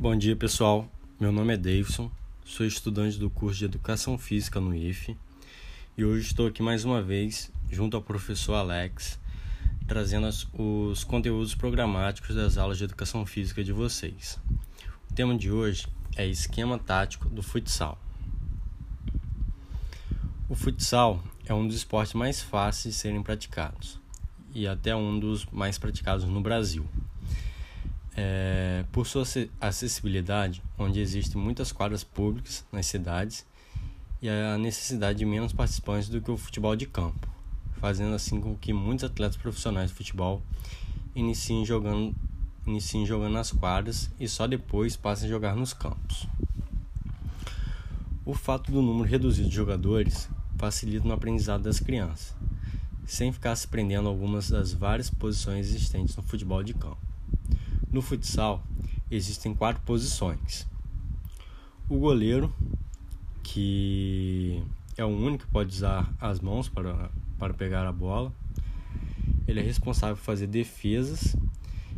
Bom dia pessoal, meu nome é Davidson, sou estudante do curso de Educação Física no IFE e hoje estou aqui mais uma vez junto ao professor Alex trazendo os conteúdos programáticos das aulas de Educação Física de vocês. O tema de hoje é esquema tático do futsal. O futsal é um dos esportes mais fáceis de serem praticados e até um dos mais praticados no Brasil. É, por sua acessibilidade, onde existem muitas quadras públicas nas cidades e a necessidade de menos participantes do que o futebol de campo, fazendo assim com que muitos atletas profissionais de futebol iniciem jogando, iniciem jogando nas quadras e só depois passem a jogar nos campos. O fato do número reduzido de jogadores facilita no aprendizado das crianças, sem ficar se prendendo a algumas das várias posições existentes no futebol de campo. No futsal, existem quatro posições. O goleiro, que é o único que pode usar as mãos para, para pegar a bola. Ele é responsável por fazer defesas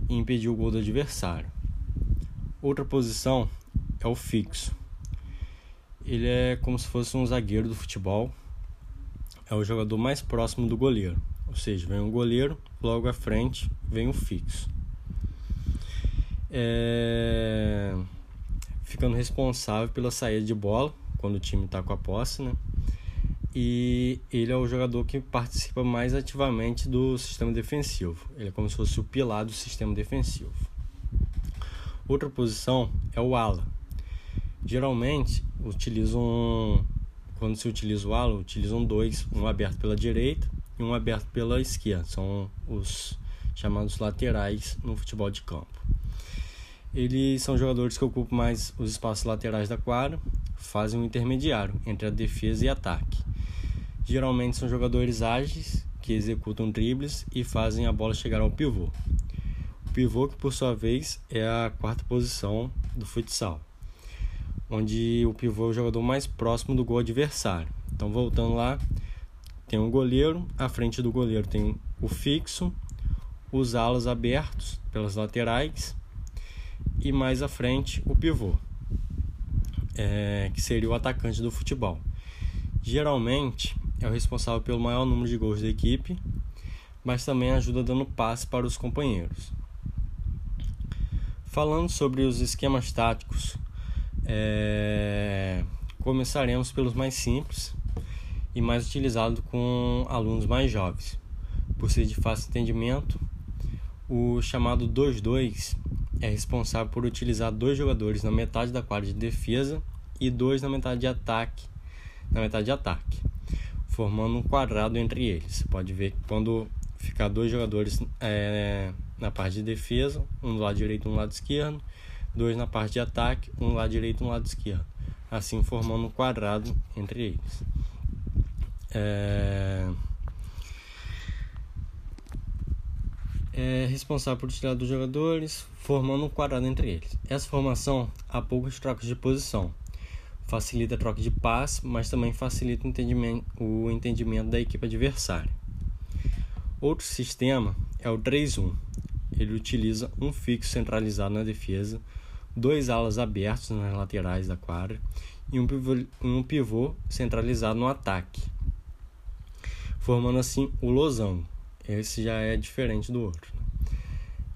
e impedir o gol do adversário. Outra posição é o fixo. Ele é como se fosse um zagueiro do futebol. É o jogador mais próximo do goleiro. Ou seja, vem um goleiro, logo à frente vem o fixo é, ficando responsável pela saída de bola quando o time está com a posse, né? E ele é o jogador que participa mais ativamente do sistema defensivo. Ele é como se fosse o pilar do sistema defensivo. Outra posição é o ala. Geralmente utilizam quando se utiliza o ala, utilizam dois, um aberto pela direita e um aberto pela esquerda. São os chamados laterais no futebol de campo. Eles são jogadores que ocupam mais os espaços laterais da quadra, fazem um intermediário entre a defesa e ataque. Geralmente são jogadores ágeis que executam dribles e fazem a bola chegar ao pivô. O pivô, que por sua vez é a quarta posição do futsal, onde o pivô é o jogador mais próximo do gol adversário. Então, voltando lá, tem um goleiro, à frente do goleiro tem o fixo, os alas abertos pelas laterais e mais à frente o pivô, é, que seria o atacante do futebol. Geralmente é o responsável pelo maior número de gols da equipe, mas também ajuda dando passe para os companheiros. Falando sobre os esquemas táticos, é, começaremos pelos mais simples e mais utilizados com alunos mais jovens. Por ser de fácil entendimento, o chamado 2-2 é responsável por utilizar dois jogadores na metade da quadra de defesa e dois na metade de ataque, na metade de ataque, formando um quadrado entre eles. Você pode ver que quando ficar dois jogadores é, na parte de defesa, um do lado direito e um do lado esquerdo, dois na parte de ataque, um do lado direito e um do lado esquerdo, assim formando um quadrado entre eles. É... é responsável por tirar dos jogadores, formando um quadrado entre eles. Essa formação há poucas trocas de posição. Facilita a troca de passe, mas também facilita o entendimento, o entendimento da equipe adversária. Outro sistema é o 3-1. Ele utiliza um fixo centralizado na defesa, dois alas abertos nas laterais da quadra e um pivô, um pivô centralizado no ataque, formando assim o losango. Esse já é diferente do outro.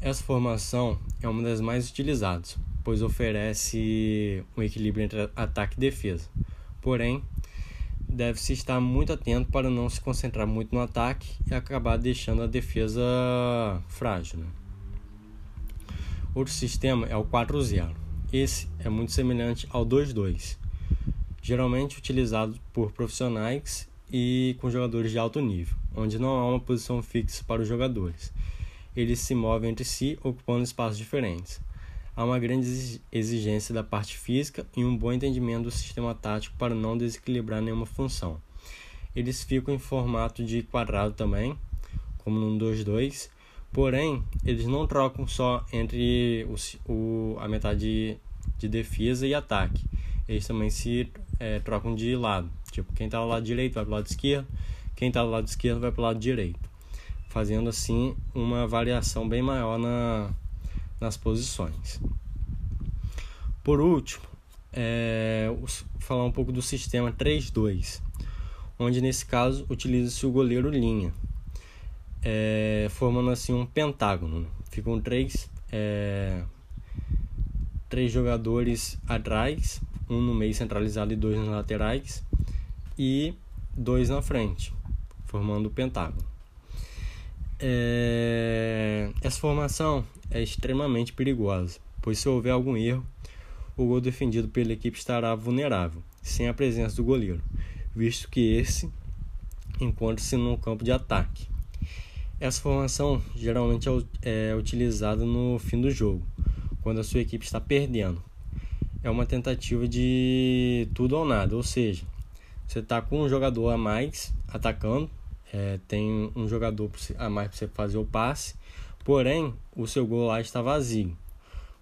Essa formação é uma das mais utilizadas, pois oferece um equilíbrio entre ataque e defesa. Porém, deve-se estar muito atento para não se concentrar muito no ataque e acabar deixando a defesa frágil. Né? Outro sistema é o 4-0. Esse é muito semelhante ao 2-2, geralmente utilizado por profissionais e com jogadores de alto nível, onde não há uma posição fixa para os jogadores. Eles se movem entre si, ocupando espaços diferentes. Há uma grande exigência da parte física e um bom entendimento do sistema tático para não desequilibrar nenhuma função. Eles ficam em formato de quadrado também, como no 2-2, porém eles não trocam só entre o, o, a metade de, de defesa e ataque. Eles também se é, trocam de lado. Tipo, quem está do lado direito vai para o lado esquerdo, quem está do lado esquerdo vai para o lado direito, fazendo assim uma variação bem maior na, nas posições. Por último, é, falar um pouco do sistema 3-2, onde nesse caso utiliza-se o goleiro linha, é, formando assim um pentágono. Ficam três, é, três jogadores atrás, um no meio centralizado e dois nas laterais, e dois na frente, formando o pentágono. É, essa formação é extremamente perigosa, pois se houver algum erro, o gol defendido pela equipe estará vulnerável, sem a presença do goleiro, visto que esse encontra-se no campo de ataque. Essa formação geralmente é, é utilizada no fim do jogo, quando a sua equipe está perdendo. É uma tentativa de tudo ou nada, ou seja, você está com um jogador a mais atacando, é, tem um jogador a mais para você fazer o passe, porém o seu gol lá está vazio.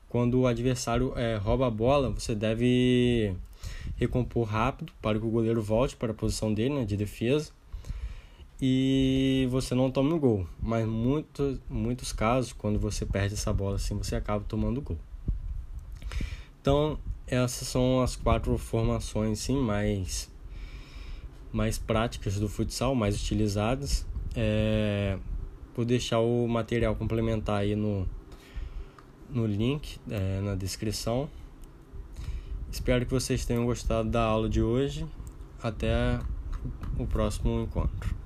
Quando o adversário é, rouba a bola, você deve recompor rápido para que o goleiro volte para a posição dele né, de defesa e você não tome o gol. Mas muitos, muitos casos, quando você perde essa bola assim, você acaba tomando o gol. Então, essas são as quatro formações sim, mais, mais práticas do futsal, mais utilizadas. É, vou deixar o material complementar aí no, no link é, na descrição. Espero que vocês tenham gostado da aula de hoje. Até o próximo encontro.